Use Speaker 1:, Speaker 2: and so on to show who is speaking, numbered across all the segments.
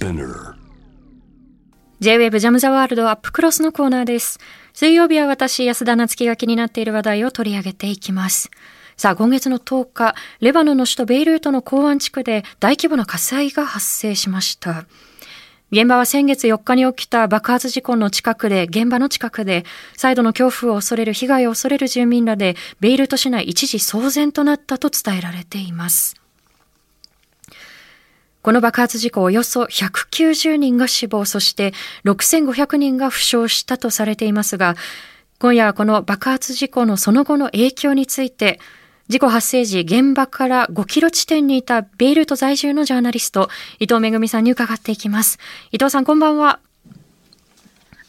Speaker 1: Spinner
Speaker 2: J-Wave ジャムザワールドアップクロスのコーナーです。水曜日は私、安田夏樹が気になっている話題を取り上げていきます。さあ、今月の10日、レバノンの首都ベイルートの港湾地区で大規模な火災が発生しました。現場は先月4日に起きた爆発事故の近くで、現場の近くで、再度の恐怖を恐れる被害を恐れる住民らで、ベイルート市内一時騒然となったと伝えられています。この爆発事故およそ190人が死亡、そして6500人が負傷したとされていますが、今夜はこの爆発事故のその後の影響について、事故発生時、現場から5キロ地点にいたベイルート在住のジャーナリスト、伊藤めぐみさんに伺っていきます。伊藤さん、こんばんは。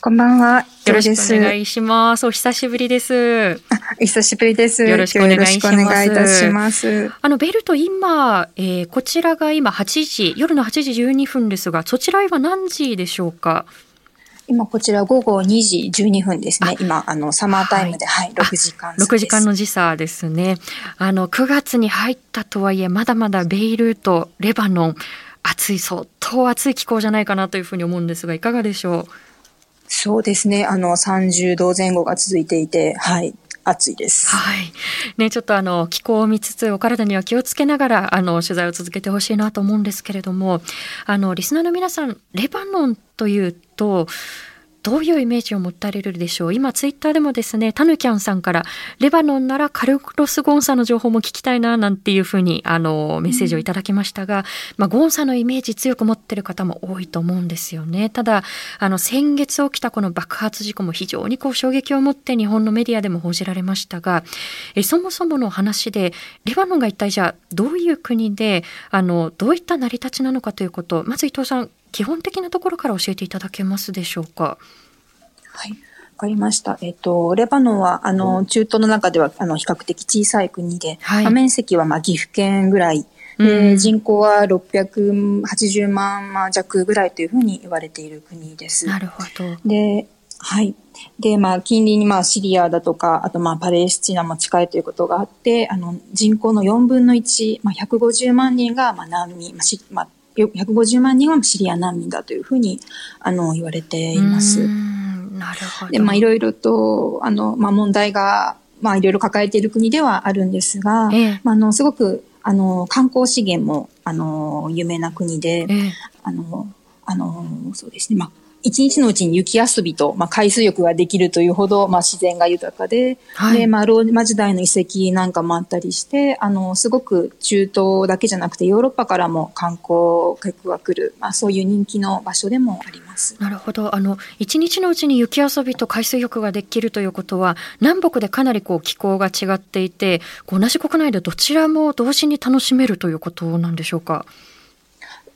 Speaker 3: こんばんは。
Speaker 2: よろしくお願いします。お久しぶりです。
Speaker 3: お久しぶりです。
Speaker 2: よろしくお願いします
Speaker 3: よろしくお願いいたします。
Speaker 2: あの、ベイルート今、えーこちらが今8時、夜の8時12分ですが、そちらは今何時でしょうか？
Speaker 3: 今こちら午後2時12分ですね。今、あの、サマータイムで、はい、6時間差です。
Speaker 2: 6時間の時差ですね。あの、9月に入ったとはいえ、まだまだベイルート、レバノン、暑い、相当暑い気候じゃないかなというふうに思うんですが、いかがでしょう？
Speaker 3: そうですね。あの、30度前後が続いていて、はい、暑いです。
Speaker 2: はい。ね、ちょっとあの、気候を見つつ、お体には気をつけながら、あの、取材を続けてほしいなと思うんですけれども、あの、リスナーの皆さん、レバノンというと、どういうイメージを持たれるでしょう？今、ツイッターでもですね、タヌキャンさんから、レバノンならカルクロス・ゴンサの情報も聞きたいな、なんていうふうに、あの、メッセージをいただきましたが、まあ、ゴンサのイメージ強く持ってる方も多いと思うんですよね。ただ、あの、先月起きたこの爆発事故も非常にこう衝撃を持って日本のメディアでも報じられましたが、えそもそもの話で、レバノンが一体じゃあどういう国で、あの、どういった成り立ちなのかということ、まず伊藤さん、基本的なところから教えていただけますでしょうか？
Speaker 3: はい。わかりました。えっと、レバノンは、あの、中東の中では、あの、比較的小さい国で、
Speaker 2: はい
Speaker 3: まあ面積は、まあ、岐阜県ぐらい、
Speaker 2: うん
Speaker 3: で人口は680万まあ弱ぐらいというふうに言われている国です。
Speaker 2: なるほど。
Speaker 3: で、はい。で、まあ、近隣に、まあ、シリアだとか、あと、まあ、パレスチナも近いということがあって、あの、人口の4分の1、まあ、150万人が、まあ、難民、まあ、しまあ、よ150万人はシリア難民だというふうに、あの、言われています
Speaker 2: なるほど。
Speaker 3: で、まあ、いろいろと、あの、まあ、問題が、まあ、いろいろ抱えている国ではあるんですが、
Speaker 2: ええ
Speaker 3: まあ、あの、すごく、あの、観光資源も、あの、有名な国で、
Speaker 2: ええ
Speaker 3: あの、あの、そうですね。まあ、一日のうちに雪遊びと、まあ、海水浴ができるというほど、まあ、自然が豊かで、
Speaker 2: はい
Speaker 3: で、まあ、ローマ時代の遺跡なんかもあったりして、あの、すごく中東だけじゃなくて、ヨーロッパからも観光客が来る、まあ、そういう人気の場所でもあります。
Speaker 2: なるほど。あの、一日のうちに雪遊びと海水浴ができるということは、南北でかなりこう気候が違っていて、こう同じ国内でどちらも同時に楽しめるということなんでしょうか？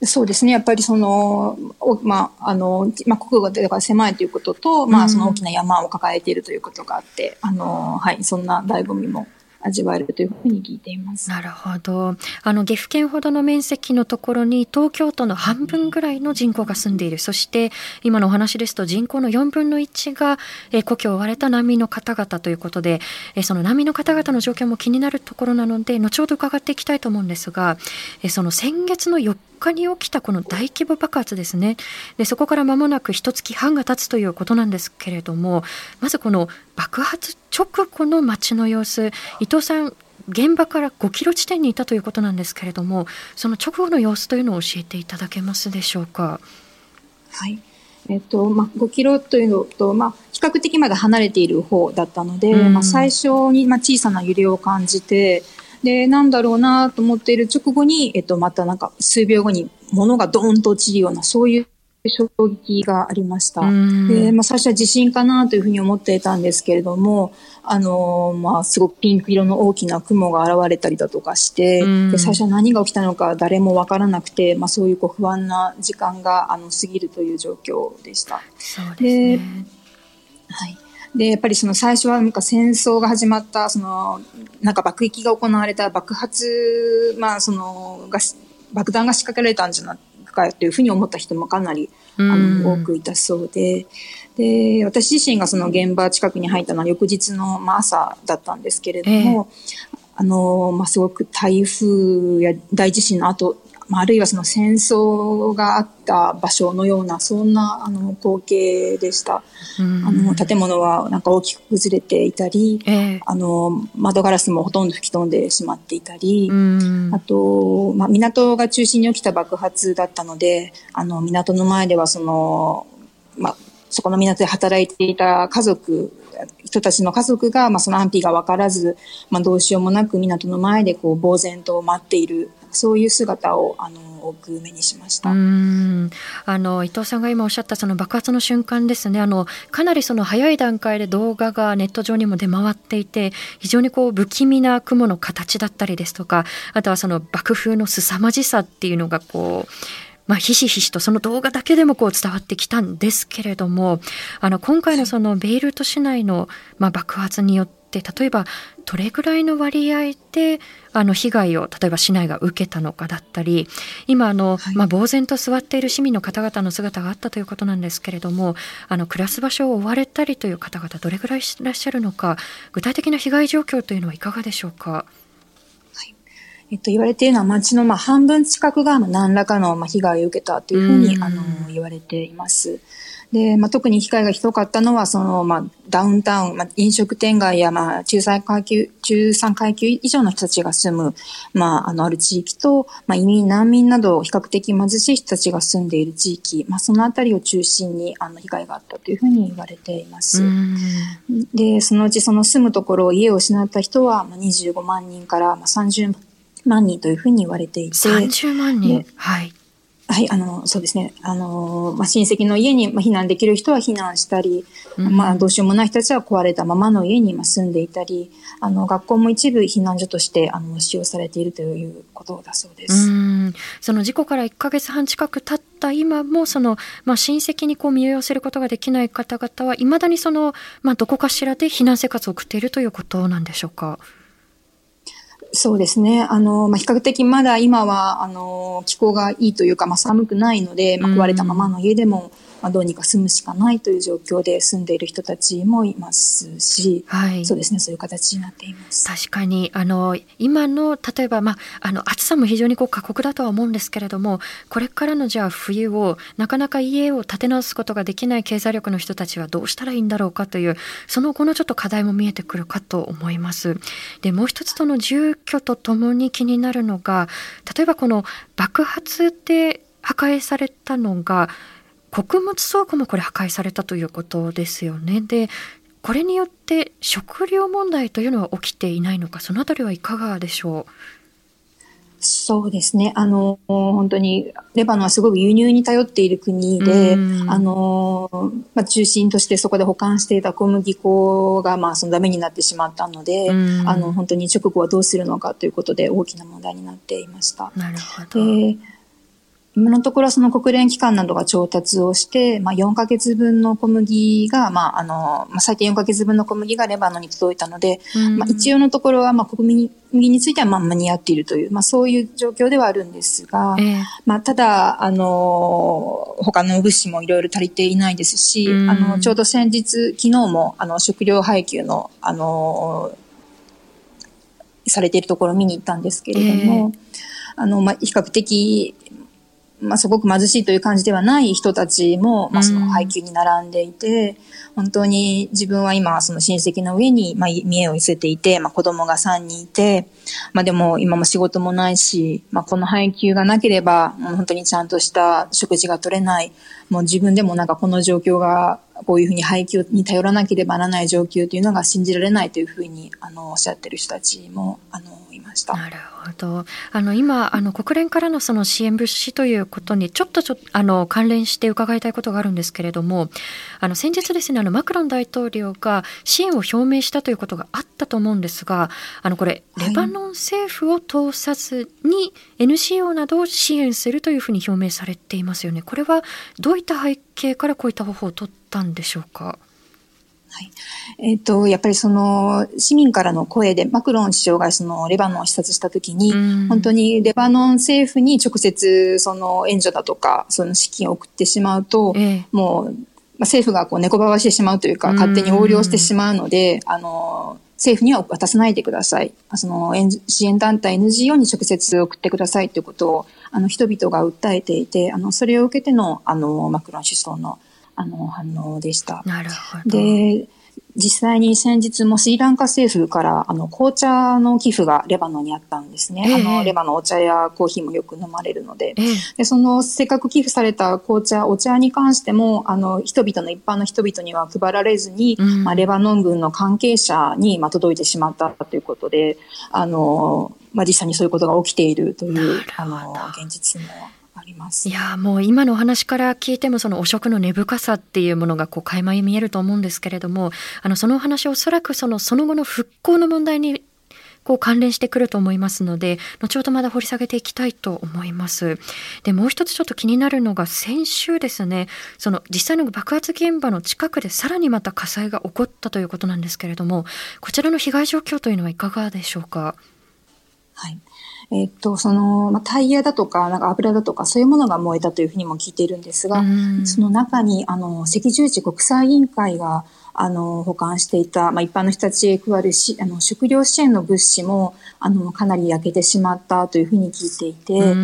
Speaker 3: そうですね。やっぱりその、おまあ、あの、まあ、国土が狭いということと、まあ、その大きな山を抱えているということがあって、あの、はい、そんな醍醐味も味わえるというふうに聞いています。
Speaker 2: なるほど。あの、岐阜県ほどの面積のところに、東京都の半分ぐらいの人口が住んでいる。そして、今のお話ですと、人口の4分の1が、えー故郷を追われた難民の方々ということで、えーその難民の方々の状況も気になるところなので、後ほど伺っていきたいと思うんですが、えーその先月の4日に起きたこの大規模爆発ですね。で、そこから間もなく一月半が経つということなんですけれども、まずこの爆発直後の街の様子、伊藤さん、現場から5キロ地点にいたということなんですけれども、その直後の様子というのを教えていただけますでしょうか？
Speaker 3: はい。えっと、まあ、5キロというのと、まあ、比較的まだ離れている方だったので、
Speaker 2: うん
Speaker 3: まあ、最初に、まあ、小さな揺れを感じて、で、なんだろうなと思っている直後に、えっと、またなんか数秒後に物がドーンと落ちるような、そういう衝撃がありました。
Speaker 2: うん
Speaker 3: で、まあ、最初は地震かなというふうに思っていたんですけれども、あのーまあ、すごくピンク色の大きな雲が現れたりだとかして、
Speaker 2: うん
Speaker 3: で最初は何が起きたのか誰もわからなくて、まあ、そういうこう不安な時間があの過ぎるという状況でした。
Speaker 2: そうですね。
Speaker 3: はい。で、やっぱりその最初はなんか戦争が始まった、その、なんか爆撃が行われた爆発、まあその、がし爆弾が仕掛けられたんじゃないかというふうに思った人もかなり、あ
Speaker 2: うん。
Speaker 3: の、多くいたそうで、で、私自身がその現場近くに入ったのは翌日の、まあ、朝だったんですけれども、あの、まあ、すごく台風や大地震の後、まあ、あるいはその戦争があった場所のような、そんなあの光景でした。あの建物はなんか大きく崩れていたり、えー、あの窓ガラスもほとんど吹き飛んでしまっていたり、あと、まあ、港が中心に起きた爆発だったので、あの港の前ではその、まあ、そこの港で働いていた家族人たちの家族が、まあ、その安否が分からず、まあ、どうしようもなく港の前でこう呆然と待っているそういう姿をあの多く目にしました。
Speaker 2: あの伊藤さんが今おっしゃったその爆発の瞬間ですね。あのかなりその早い段階で動画がネット上にも出回っていて非常にこう不気味な雲の形だったりですとかあとはその爆風の凄まじさっていうのがこうまあ、ひしひしとその動画だけでもこう伝わってきたんですけれどもあの今回のそのベイルート市内の、まあ、爆発によって例えばどれぐらいの割合であの被害を例えば市内が受けたのかだったり今あの、はい、まあ、呆然と座っている市民の方々の姿があったということなんですけれどもあの暮らす場所を追われたりという方々どれぐらいいらっしゃるのか具体的な被害状況というのはいかがでしょうか？
Speaker 3: えっと、言われているのは町のまあ半分近くが何らかのまあ被害を受けたというふうに、あの言われています。で、まあ、特に被害がひどかったのは、その、まあ、ダウンタウン、まあ、飲食店街や、まあ、中産階級、中産階級以上の人たちが住む、まあ、あの、ある地域と、まあ、移民、難民など、比較的貧しい人たちが住んでいる地域、まあ、そのあたりを中心に、あの、被害があったというふうに言われています。で、そのうちその住むところ、家を失った人は、まあ、25万人から、まあ、30万人というふうに言われていて。
Speaker 2: 30万人？はい。
Speaker 3: はい、あの、そうですね。あの、まあ、親戚の家に、まあ、避難できる人は避難したり、うん、まあ、どうしようもない人たちは壊れたままの家に住んでいたり、あの、学校も一部避難所として、あの、使用されているということだそうです。
Speaker 2: その事故から1ヶ月半近く経った今も、その、まあ、親戚にこう身を寄せることができない方々は、いまだにその、まあ、どこかしらで避難生活を送っているということなんでしょうか？
Speaker 3: そうですね。あの、まあ、比較的まだ今は、あの、気候がいいというか、まあ、寒くないので、まあ、壊れたままの家でも、まあ、どうにか住むしかないという状況で住んでいる人たちもいますし、はい、そうですねそういう形になっています
Speaker 2: 確かにあの今の例えば、まあ、あの暑さも非常にこう過酷だとは思うんですけれどもこれからのじゃあ冬をなかなか家を建て直すことができない経済力の人たちはどうしたらいいんだろうかというその後のちょっと課題も見えてくるかと思います。でもう一つとの住居とともに気になるのが例えばこの爆発で破壊されたのが穀物倉庫もこれ破壊されたということですよね。でこれによって食料問題というのは起きていないのかそのあたりはいかがでしょう？
Speaker 3: そうですね。あの、本当に、レバノンはすごく輸入に頼っている国で、あの、まあ、中心としてそこで保管していた小麦粉が、まあ、そのダメになってしまったので、あの、本当に直後はどうするのかということで大きな問題になっていました。
Speaker 2: なるほど。
Speaker 3: 今のところその国連機関などが調達をして、まあ、4ヶ月分の小麦が、まあ、あの、まあ、最低4ヶ月分の小麦がレバノンに届いたので、まあ、一応のところは、まあ、小麦については、まあ、間に合っているという、まあ、そういう状況ではあるんですが、えー、まあ、ただ、あの、他の物資もいろいろ足りていないですし、あの、ちょうど先日、昨日も、あの、食料配給の、あの、されているところを見に行ったんですけれども、えーあの、まあ、比較的、まあ、すごく貧しいという感じではない人たちも、まあ、その配給に並んでいて、本当に自分は今、その親戚の上に、まあ、見栄を寄せていて、まあ、子供が3人いて、まあ、でも今も仕事もないし、まあ、この配給がなければ、もう本当にちゃんとした食事が取れない、もう自分でもなんかこの状況が、こういうふうに配給に頼らなければならない状況というのが信じられないというふうに、あの、おっしゃってる人たちも、あの、いました。
Speaker 2: なるほど。あの今あの国連からのその支援物資ということにちょっとちょあの関連して伺いたいことがあるんですけれども、あの先日ですねあのマクロン大統領が支援を表明したということがあったと思うんですが、あのこれレバノン政府を通さずに NCO などを支援するというふうに表明されていますよね。これはどういった背景からこういった方法を取ったんでしょうか？
Speaker 3: はい。えっ、ー、と、やっぱりその、市民からの声で、マクロン首相がその、レバノンを視察したときに、本当にレバノン政府に直接、その、援助だとか、その資金を送ってしまうと、えー、もう、まあ、政府がこう猫ばばしてしまうというか、勝手に横領してしまうので、あの、政府には渡さないでください。その支援団体 NGO に直接送ってくださいということをあの人々が訴えていて、あのそれを受けてのあのマクロン首相のあの反応でした。
Speaker 2: なるほど。
Speaker 3: で、実際に先日もスリランカ政府からあの紅茶の寄付がレバノンにあったんですね。えー、あのレバノンお茶やコーヒーもよく飲まれるので、えー、でそのせっかく寄付された紅茶、お茶に関してもあの人々の一般の人々には配られずに、うん、まあ、レバノン軍の関係者に、まあ、届いてしまったということで、あのまあ、実際にそういうことが起きているというあの現実もります。
Speaker 2: いやもう今のお話から聞いてもその汚職の根深さっていうものがこう垣間見えると思うんですけれどもあのそのお話おそらくそのその後の復興の問題にこう関連してくると思いますので後ほどまだ掘り下げていきたいと思います。でもう一つちょっと気になるのが先週ですねその実際の爆発現場の近くでさらにまた火災が起こったということなんですけれどもこちらの被害状況というのはいかがでしょうか？
Speaker 3: はいえっと、その、まあ、タイヤだとか、なんか油だとか、そういうものが燃えたというふうにも聞いているんですが、その中に、あの、赤十字国際委員会が、あの、保管していた、まあ、一般の人たちへ配るし、あの、食料支援の物資も、あの、かなり焼けてしまったというふうに聞いていて、あ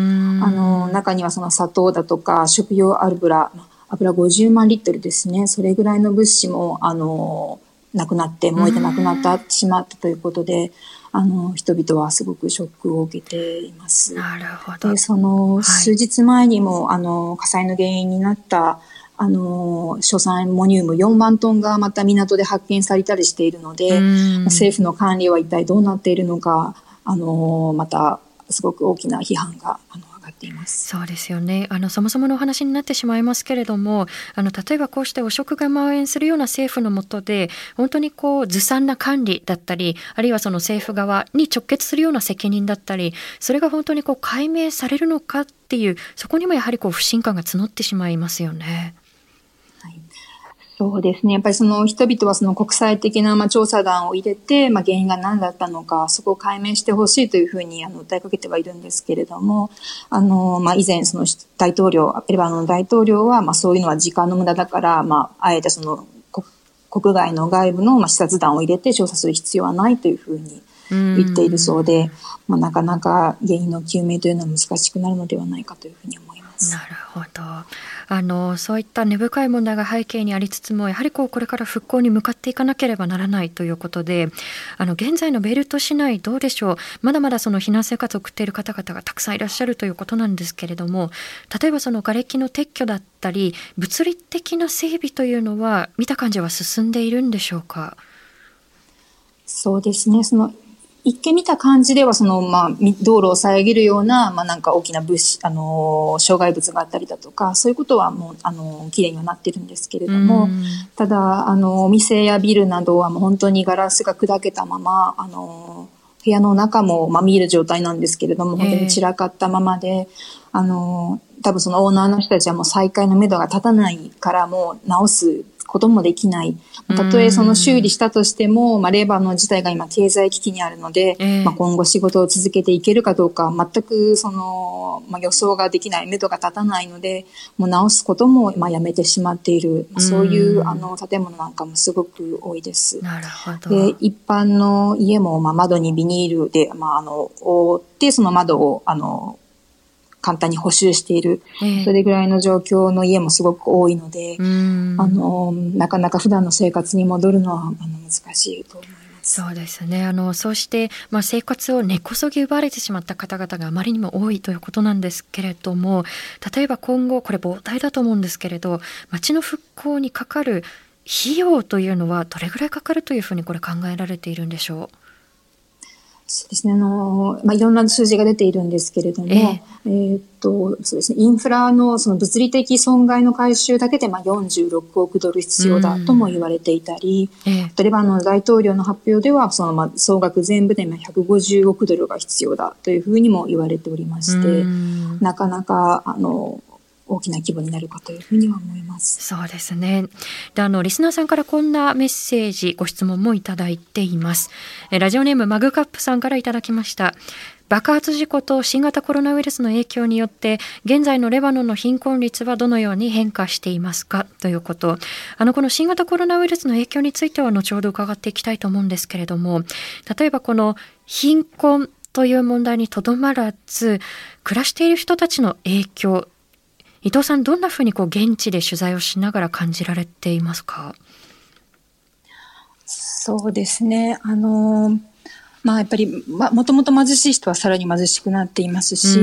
Speaker 3: の、中にはその砂糖だとか、食用油、油50万リットルですね、それぐらいの物資も、あの、なくなって、燃えてなくなってしまったということで、あの、人々はすごくショックを受けています。
Speaker 2: なるほど。
Speaker 3: で、その、数日前にも、はい、あの、火災の原因になった、あの、硝酸アンモニウム4万トンがまた港で発見されたりしているので、政府の管理は一体どうなっているのか、あの、また、すごく大きな批判が、あの、ています
Speaker 2: そうですよねあのそもそものお話になってしまいますけれどもあの例えばこうして汚職が蔓延するような政府の下で本当にこうずさんな管理だったりあるいはその政府側に直結するような責任だったりそれが本当にこう解明されるのかっていうそこにもやはりこう不信感が募ってしまいますよね。
Speaker 3: そうですね。やっぱりその人々はその国際的なまあ調査団を入れて、まあ、原因が何だったのか、そこを解明してほしいというふうにあの訴えかけてはいるんですけれども、あの、まあ、以前その大統領、レバノンの大統領は、まあ、そういうのは時間の無駄だから、まあ、あえてその国外の外部のまあ視察団を入れて調査する必要はないというふうに言っているそうで、まあ、なかなか原因の究明というのは難しくなるのではないかというふうに思います。
Speaker 2: なるほどあのそういった根深い問題が背景にありつつもやはりこうこれから復興に向かっていかなければならないということであの現在のベルト市内どうでしょう？まだまだその避難生活を送っている方々がたくさんいらっしゃるということなんですけれども例えばその瓦礫の撤去だったり物理的な整備というのは見た感じは進んでいるんでしょうか？
Speaker 3: そうですね。その一見見た感じでは、その、まあ、道路を遮るような、まあ、なんか大きな物資、あの、障害物があったりだとか、そういうことはもう、あの、綺麗にはなってるんですけれども、ただ、あの、お店やビルなどはもう本当にガラスが砕けたまま、あの、部屋の中も、まあ、見える状態なんですけれども、本当に散らかったままで、あの、多分そのオーナーの人たちはもう再開の目処が立たないからもう直すこともできない。たとえその修理したとしても、まあ、レバノン自体が今経済危機にあるので、えー、まあ、今後仕事を続けていけるかどうか、全くその、まあ、予想ができない、目処が立たないので、もう直すことも、まあ、やめてしまっている、まあ、そういうあの建物なんかもすごく多いです。
Speaker 2: なるほど。
Speaker 3: で、一般の家も、まあ、窓にビニールで、まあ、あの、覆って、その窓を、あの、簡単に補修している、えー、それぐらいの状況の家もすごく多いので、あのなかなか普段の生活に戻るのはあの難しいと思います。
Speaker 2: そうですね。あのそうして、まあ、生活を根こそぎ奪われてしまった方々があまりにも多いということなんですけれども例えば今後これ膨大だと思うんですけれど町の復興にかかる費用というのはどれぐらいかかるというふうにこれ考えられているんでしょう？
Speaker 3: そうですね。あの、まあ、いろんな数字が出ているんですけれども、えー、えっと、そうですね。インフラのその物理的損害の回収だけで、まあ、46億ドル必要だとも言われていたり、えー、レバノンの大統領の発表では、その、まあ、総額全部で150億ドルが必要だというふうにも言われておりまして、なかなか、あの、大きな規模になるかというふうには思います。
Speaker 2: そうですね。で、あのリスナーさんからこんなメッセージ、ご質問もいただいています。えラジオネームマグカップさんからいただきました。爆発事故と新型コロナウイルスの影響によって現在のレバノンの貧困率はどのように変化していますか？ということあのこの新型コロナウイルスの影響については後ほど伺っていきたいと思うんですけれども例えばこの貧困という問題にとどまらず暮らしている人たちの影響伊藤さんどんなふうにこう現地で取材をしながら感じられていますか？
Speaker 3: そうですね。あのまあやっぱり、ま、もともと貧しい人はさらに貧しくなっていますし、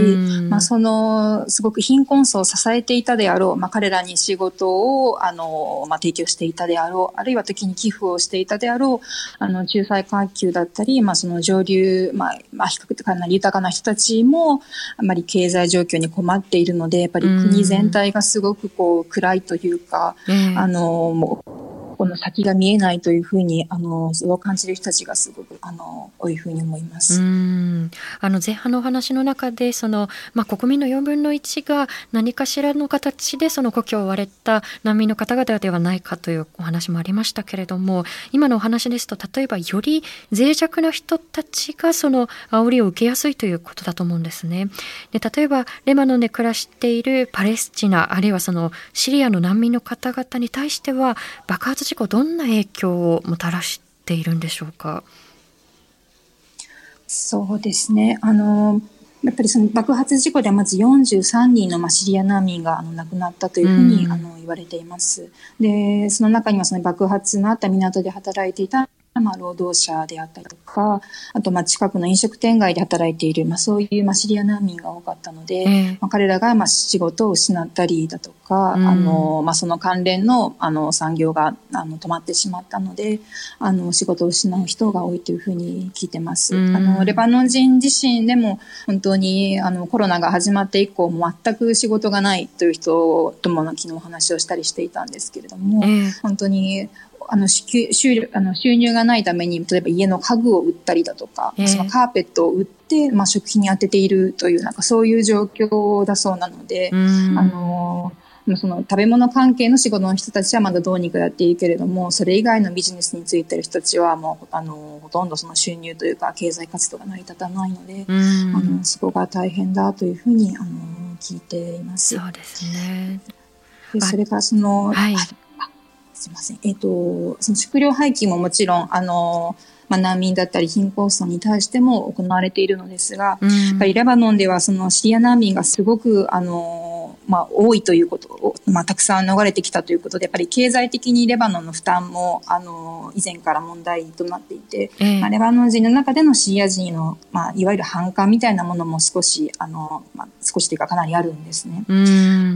Speaker 3: まあその、すごく貧困層を支えていたであろう、まあ彼らに仕事を、あの、まあ提供していたであろう、あるいは時に寄付をしていたであろう、あの、仲裁階級だったり、まあその上流、まあ、まあ比較的かなり豊かな人たちも、あまり経済状況に困っているので、やっぱり国全体がすごくこう暗いというか、あの、もう、この先が見えないというふうに、あの、そう感じる人たちがすごく、あの、多いふうに思います。
Speaker 2: うんあの前半のお話の中で、その、まあ、国民の4分の1が何かしらの形でその故郷を追われた難民の方々ではないかというお話もありましたけれども、今のお話ですと、例えばより脆弱な人たちがその煽りを受けやすいということだと思うんですね。で例えば、レバノンで暮らしているパレスチナ、あるいはそのシリアの難民の方々に対しては、爆発事故どんな影響をもたらしているんでしょうか？
Speaker 3: そうですね。あの、やっぱりその爆発事故でまず43人のまあシリア難民があの亡くなったというふうにあの言われています。で、その中にはその爆発のあった港で働いていたまあ、労働者であったりとか、あと、まあ、近くの飲食店街で働いている、まあ、そういう、まあ、シリア難民が多かったので、えー、まあ、彼らが、まあ、仕事を失ったりだとか、うん、あの、まあ、その関連の、あの、産業が、あの、止まってしまったので、あの、仕事を失う人が多いというふうに聞いてます。うん、あの、レバノン人自身でも、本当に、あの、コロナが始まって以降、全く仕事がないという人とも、昨日お話をしたりしていたんですけれども、えー、本当に、あの収あの収入がないために、例えば家の家具を売ったりだとか、そのカーペットを売って、まあ、食費に当てているという、なんかそういう状況だそうなので、あの、その食べ物関係の仕事の人たちはまだどうにかやっているけれども、それ以外のビジネスについてる人たちはもう、あの、ほとんどその収入というか経済活動が成り立たないので、あの、そこが大変だというふうに、あの、聞いています。
Speaker 2: そうですね。
Speaker 3: でそれからその、はいすいません。えっ、ー、と、その食料廃棄ももちろん、あの、まあ、難民だったり貧困層に対しても行われているのですが、うん、やっぱりレバノンではそのシリア難民がすごく、あの、まあ、多いということを、まあ、たくさん逃れてきたということで、やっぱり経済的にレバノンの負担も、あの、以前から問題となっていて、えー、まあ、レバノン人の中でのシリア人の、まあ、いわゆる反感みたいなものも少し、あの、まあ、少しというかかなりあるんですね。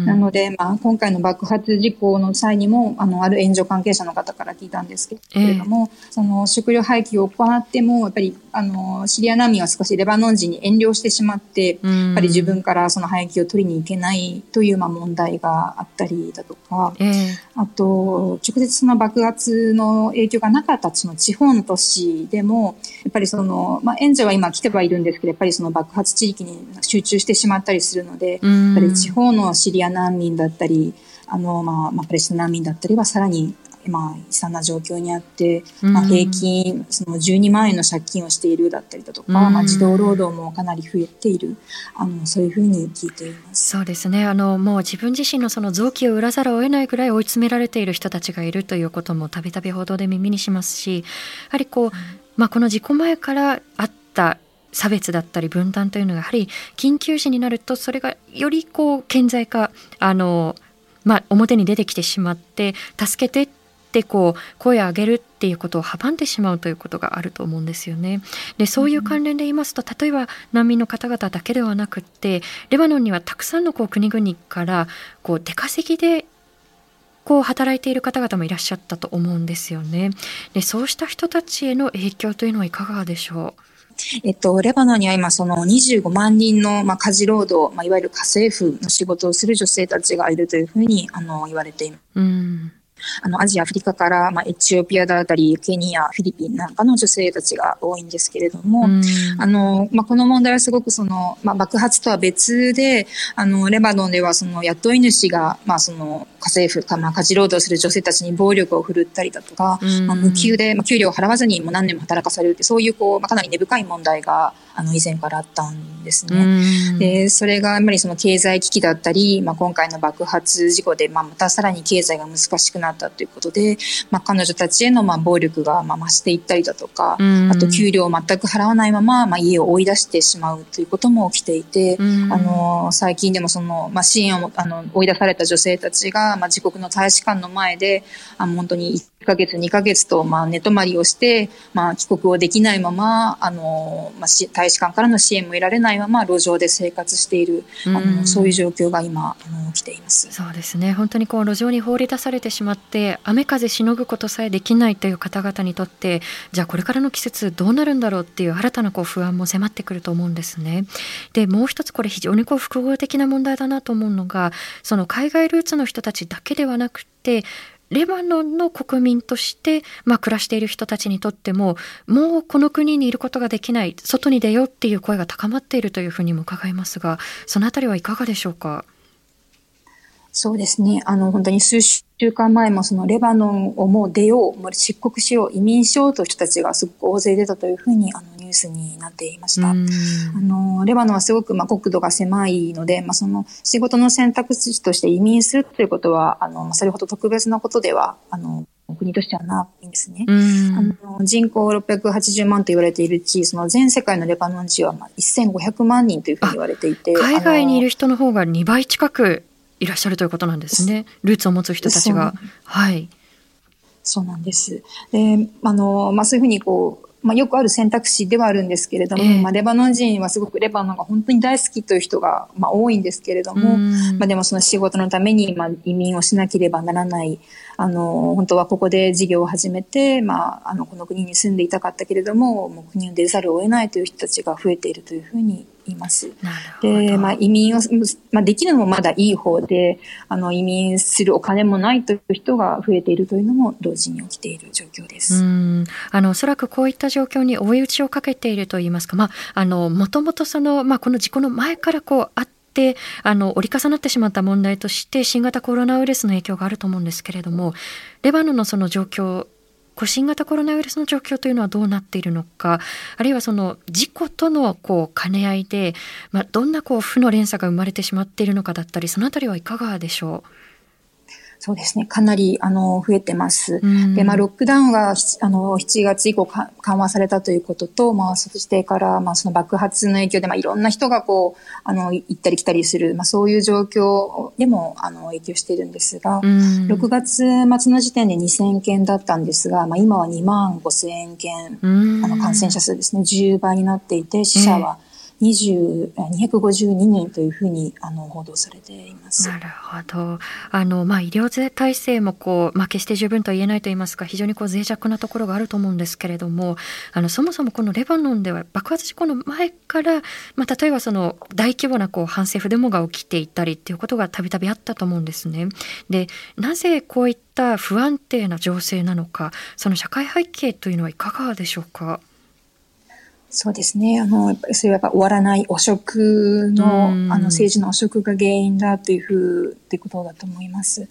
Speaker 3: なので、まあ、今回の爆発事故の際にも、あの、ある援助関係者の方から聞いたんですけれども、えー、その食料廃棄を行っても、やっぱり、あの、シリア難民は少しレバノン人に遠慮してしまって、やっぱり自分からその廃棄を取りに行けないという、まあ、問題があったりだとか、えー、あと、直接その爆発の影響がなかったその地方の都市でも、やっぱりその、まあ、援助は今来てはいるんですけど、やっぱりその爆発地域に集中してしまったりするので、やっぱり地方のシリア難民だったり、あの、まあ、まあ、パレスチナ難民だったりはさらにまあ、悲惨な状況にあって、まあ、平均、その12万円の借金をしているだったりだとか、まあ、児童労働もかなり増えている、あの、そういうふうに聞いています。
Speaker 2: そうですね。あの、もう自分自身のその臓器を売らざるを得ないぐらい追い詰められている人たちがいるということもたびたび報道で耳にしますし、やはりこう、まあ、この事故前からあった差別だったり分断というのがやはり緊急時になるとそれがよりこう顕在化あのまあ、表に出てきてしまって助けてってこう声を上げるっていうことを阻んでしまうということがあると思うんですよね。でそういう関連で言いますと例えば難民の方々だけではなくってレバノンにはたくさんのこう国々からこう出稼ぎでこう働いている方々もいらっしゃったと思うんですよね。でそうした人たちへの影響というのはいかがでしょう？
Speaker 3: えっと、レバノンには今、その25万人の、まあ、家事労働、まあ、いわゆる家政婦の仕事をする女性たちがいるというふうに、あの、言われています。うんあの、アジア、アフリカから、まあ、エチオピアだったり、ケニア、フィリピンなんかの女性たちが多いんですけれども、あの、まあ、この問題はすごくその、まあ、爆発とは別で、あの、レバノンではその雇い主が、まあ、その、家政婦か、まあ、家事労働する女性たちに暴力を振るったりだとか、まあ、無給で、まあ、給料を払わずにもう何年も働かされるって、そういう、こう、まあ、かなり根深い問題が、あの以前からあったんですね。でそれがやっぱりその経済危機だったり、まあ、今回の爆発事故で、まあ、またさらに経済が難しくなったということで、まあ、彼女たちへのまあ暴力がまあ増していったりだとか、あと給料を全く払わないまま、まあ、家を追い出してしまうということも起きていて、あの最近でもその、まあ、支援をあの追い出された女性たちが、まあ、自国の大使館の前であ本当に1ヶ月、2ヶ月と、まあ、寝泊まりをして、まあ、帰国をできないまま、あの、まあ、大使館からの支援も得られないまま、路上で生活している、あの、そういう状況が今、あの、起きています。
Speaker 2: そうですね。本当にこう、路上に放り出されてしまって、雨風しのぐことさえできないという方々にとって、じゃあこれからの季節どうなるんだろうっていう新たなこう不安も迫ってくると思うんですね。で、もう一つこれ非常にこう複合的な問題だなと思うのが、その海外ルーツの人たちだけではなくて、レバノンの国民として、まあ、暮らしている人たちにとってももうこの国にいることができない外に出ようっていう声が高まっているというふうにも伺いますがその辺りはいかがでしょうか？
Speaker 3: そうですね。あの、本当に数週間前もそのレバノンをもう出よう、もう出国しよう、移民しようという人たちがすごく大勢出たというふうにあのニュースになっていました。あの、レバノンはすごくまあ国土が狭いので、まあその仕事の選択肢として移民するということは、あの、それほど特別なことでは、あの、国としてはないんですね。あの人口680万と言われているうち、その全世界のレバノン人はまあ1500万人というふうに言われていて。
Speaker 2: 海外にいる人の方が2倍近くいらっしゃるということなんですね。ルーツを持つ人たちが。はい。
Speaker 3: そうなんです。で、あの、まあ、そういうふうにこう、まあ、よくある選択肢ではあるんですけれども、えー、まあ、レバノン人はすごくレバノンが本当に大好きという人が、まあ、多いんですけれども、まあ、でもその仕事のために、まあ、移民をしなければならない、あの、本当はここで事業を始めて、まあ、あの、この国に住んでいたかったけれども、もう国を出ざるを得ないという人たちが増えているというふうにいます。で、まあ、移民を、まあ、できるのもまだいい方で、あの、移民するお金もないという人が増えているというのも同時に起きている状況です。
Speaker 2: うんあの、おそらくこういった状況に追い打ちをかけているといいますか、まあ、あの、もともとその、まあ、この事故の前からこう、あって、あの折り重なってしまった問題として新型コロナウイルスの影響があると思うんですけれどもレバノンのその状況こう新型コロナウイルスの状況というのはどうなっているのかあるいはその事故とのこう兼ね合いで、まあ、どんなこう負の連鎖が生まれてしまっているのかだったりその辺りはいかがでしょう？
Speaker 3: そうですね。かなり、あの、増えてます。うん、で、まあ、ロックダウンが、あの、7月以降緩和されたということと、まあ、そしてから、まあ、その爆発の影響で、まあ、いろんな人がこう、あの、行ったり来たりする、まあ、そういう状況でも、あの、影響しているんですが、うん、6月末の時点で2000件だったんですが、まあ、今は2万5000件、うん、あの、感染者数ですね、10倍になっていて、死者は、うん252人というふうにあの報道されています。
Speaker 2: なるほど。あのまあ医療体制もこうまあ決して十分とは言えないと言いますか、非常にこう脆弱なところがあると思うんですけれども、あのそもそもこのレバノンでは爆発事故の前からまあ例えばその大規模なこう反政府デモが起きていたりっていうことがたびたびあったと思うんですね。で、なぜこういった不安定な情勢なのか、その社会背景というのはいかがでしょうか？
Speaker 3: そうですね。あの、それはやっぱ終わらない汚職の、あの、政治の汚職が原因だというふう、っていうことだと思います。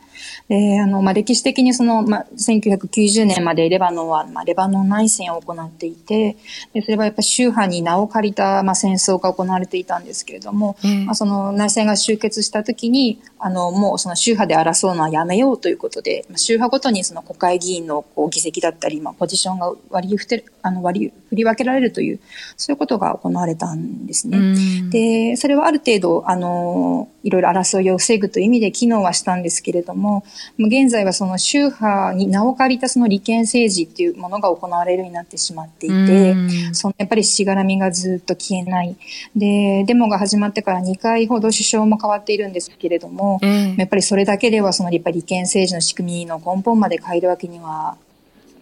Speaker 3: で、あの、まあ、歴史的にその、まあ、1990年までレバノンは、まあ、レバノン内戦を行っていて、で、それはやっぱ宗派に名を借りた、まあ、戦争が行われていたんですけれども、まあ、その内戦が終結したときに、あの、もうその宗派で争うのはやめようということで、まあ、宗派ごとにその国会議員のこう議席だったり、まあ、ポジションが割り振ってあの割り振り分けられるという、そういうことが行われたんですね。で、それはある程度、あの、いろいろ争いを防ぐという意味で機能はしたんですけれども、現在はその宗派に名を借りたその利権政治っていうものが行われるようになってしまっていて、そのやっぱりしがらみがずっと消えない。で、デモが始まってから2回ほど首相も変わっているんですけれども、やっぱりそれだけではそのやっぱり利権政治の仕組みの根本まで変えるわけには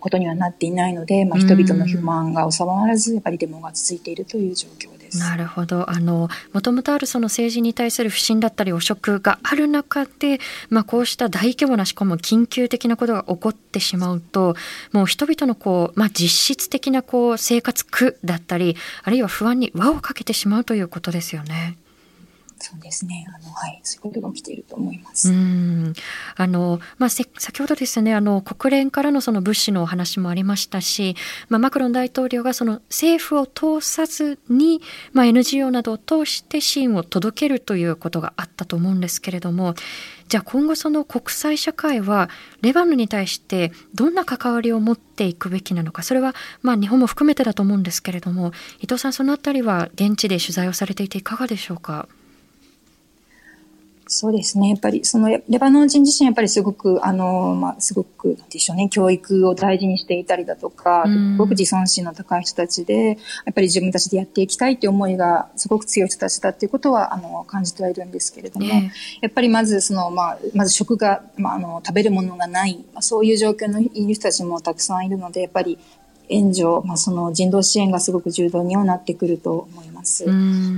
Speaker 3: ことにはなっていないので、まあ、人々の不満が収まらず、やっぱりデモが続いているという状況です。
Speaker 2: なるほど。あの、もともとあるその政治に対する不信だったり汚職がある中で、まあ、こうした大規模なしかも緊急的なことが起こってしまうと、もう人々のこう、まあ、実質的なこう生活苦だったり、あるいは不安に輪をかけてしまうということですよね。
Speaker 3: そうですね。あの、はい、そういうことが起きていると思います。
Speaker 2: うんあの、まあ、先ほどですね、あの、国連からのその物資のお話もありましたし、まあ、マクロン大統領がその政府を通さずに、まあ、NGO などを通して支援を届けるということがあったと思うんですけれども、じゃあ今後その国際社会はレバノンに対してどんな関わりを持っていくべきなのかそれはまあ日本も含めてだと思うんですけれども伊藤さんそのあたりは現地で取材をされていていかがでしょうか？
Speaker 3: そうですね。やっぱり、その、レバノン人自身やっぱりすごく、あの、まあ、すごく、でしょうね、教育を大事にしていたりだとか、すごく自尊心の高い人たちで、やっぱり自分たちでやっていきたいという思いがすごく強い人たちだっていうことは、あの、感じてはいるんですけれども、ね、やっぱりまず、その、まあ、まず食が、まあ、あの、食べるものがない、まあ、そういう状況のいる人たちもたくさんいるので、やっぱり、援助、まあ、その人道支援がすごく重要にはなってくると思います。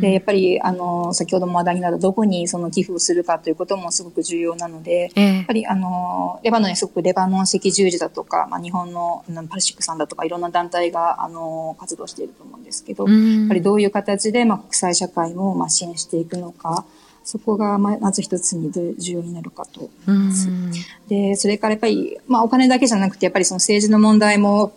Speaker 3: でやっぱりあの先ほども話題になったどこにその寄付をするかということもすごく重要なので、えー、やっぱりあのレバノンにすごくレバノン赤十字だとか、まあ、日本のパルシックさんだとかいろんな団体があの活動していると思うんですけど、やっぱりどういう形で、まあ、国際社会もまあ支援していくのか。そこがまず一つに重要になるかと思います。で、それからやっぱり、まあお金だけじゃなくて、やっぱりその政治の問題も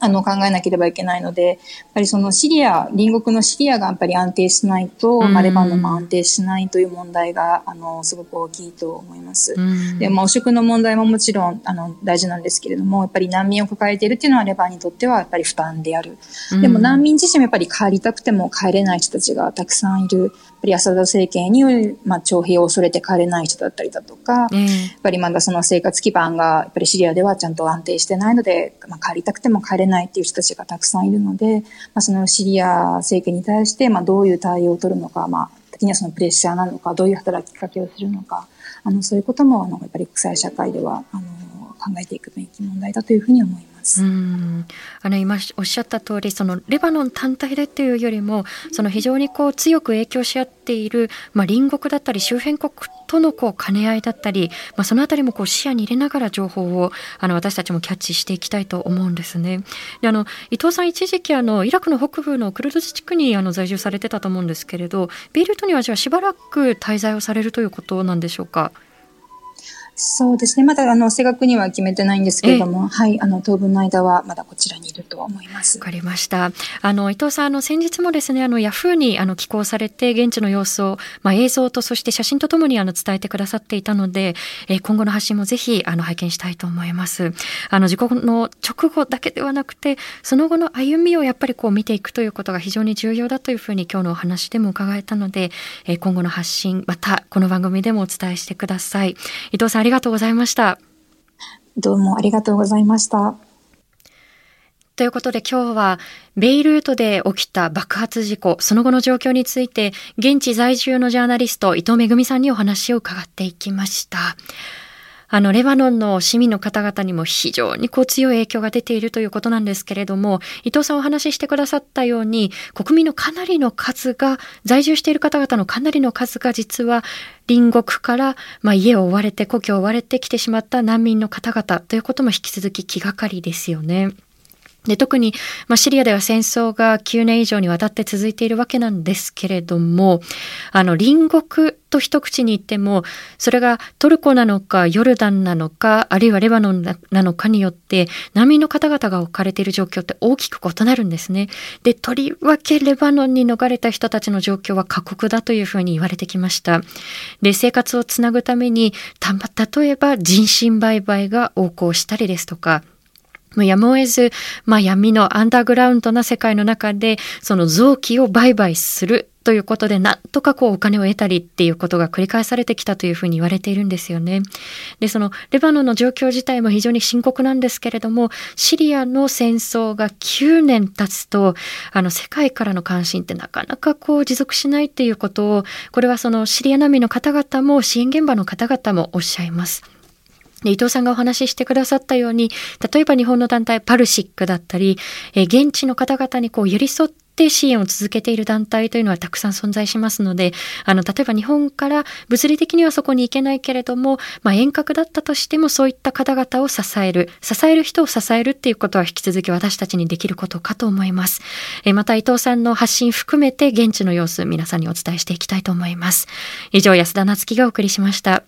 Speaker 3: あの、考えなければいけないので、やっぱりそのシリア、隣国のシリアがやっぱり安定しないと、まあ、レバノンも安定しないという問題が、あの、すごく大きいと思います。で、まあ、汚職の問題ももちろん、あの、大事なんですけれども、やっぱり難民を抱えているっていうのはレバノンにとってはやっぱり負担である。でも難民自身もやっぱり帰りたくても帰れない人たちがたくさんいる。ぱりアサド政権にまあ、徴兵を恐れて帰れない人だったりだとか、えー、やっぱりまだその生活基盤が、やっぱりシリアではちゃんと安定してないので、まあ、帰りたくても帰れないっていう人たちがたくさんいるので、まあ、そのシリア政権に対して、まあ、どういう対応を取るのか、まあ、時にはそのプレッシャーなのか、どういう働きかけをするのか、あの、そういうことも、あの、やっぱり国際社会では、あの、考えていくべき問題だというふうに思います。ますうん
Speaker 2: あの今おっしゃった通りそりレバノン単体でっていうよりもその非常にこう強く影響し合っている、まあ、隣国だったり周辺国とのこう兼ね合いだったり、まあ、そのあたりもこう視野に入れながら情報をあの私たちもキャッチしていきたいと思うんですね。であの伊藤さん一時期あのイラクの北部のクルド自治区にあの在住されてたと思うんですけれどベイルートにはじゃあしばらく滞在をされるということなんでしょうか？
Speaker 3: そうですね。まだ、あの、正確には決めてないんですけれども、はい、あの、当分の間はまだこちらにいると思います。
Speaker 2: わかりました。あの、伊藤さん、あの、先日もですね、あの、ヤフーに、あの、寄稿されて、現地の様子を、まあ、映像と、そして写真とともに、あの、伝えてくださっていたので、えー、今後の発信もぜひ、あの、拝見したいと思います。あの、事故の直後だけではなくて、その後の歩みをやっぱりこう見ていくということが非常に重要だというふうに今日のお話でも伺えたので、えー、今後の発信、また、この番組でもお伝えしてください。伊藤さん、ありがとうございました。
Speaker 3: どうもありがとうございました。
Speaker 2: ということで今日はベイルートで起きた爆発事故、その後の状況について現地在住のジャーナリスト伊藤めさんにお話を伺っていきました。あの、レバノンの市民の方々にも非常にこう強い影響が出ているということなんですけれども、伊藤さんお話ししてくださったように、国民のかなりの数が、在住している方々のかなりの数が実は隣国から、まあ、家を追われて、故郷を追われてきてしまった難民の方々ということも引き続き気がかりですよね。で特に、まあ、シリアでは戦争が9年以上にわたって続いているわけなんですけれども、あの、隣国と一口に言っても、それがトルコなのか、ヨルダンなのか、あるいはレバノンなのかによって、難民の方々が置かれている状況って大きく異なるんですね。で、とりわけレバノンに逃れた人たちの状況は過酷だというふうに言われてきました。で、生活をつなぐためにた、例えば人身売買が横行したりですとか、やむを得ず、まあ、闇のアンダーグラウンドな世界の中で、その臓器を売買するということで、なんとかこうお金を得たりっていうことが繰り返されてきたというふうに言われているんですよね。で、そのレバノンの状況自体も非常に深刻なんですけれども、シリアの戦争が9年経つと、あの世界からの関心ってなかなかこう持続しないっていうことを、これはそのシリア難民の方々も支援現場の方々もおっしゃいます。で伊藤さんがお話ししてくださったように例えば日本の団体パルシックだったり、え現地の方々にこう寄り添って支援を続けている団体というのはたくさん存在しますのであの例えば日本から物理的にはそこに行けないけれども、まあ、遠隔だったとしてもそういった方々を支える支える人を支えるっていうことは引き続き私たちにできることかと思います。えまた伊藤さんの発信含めて現地の様子皆さんにお伝えしていきたいと思います。以上安田夏樹がお送りしました。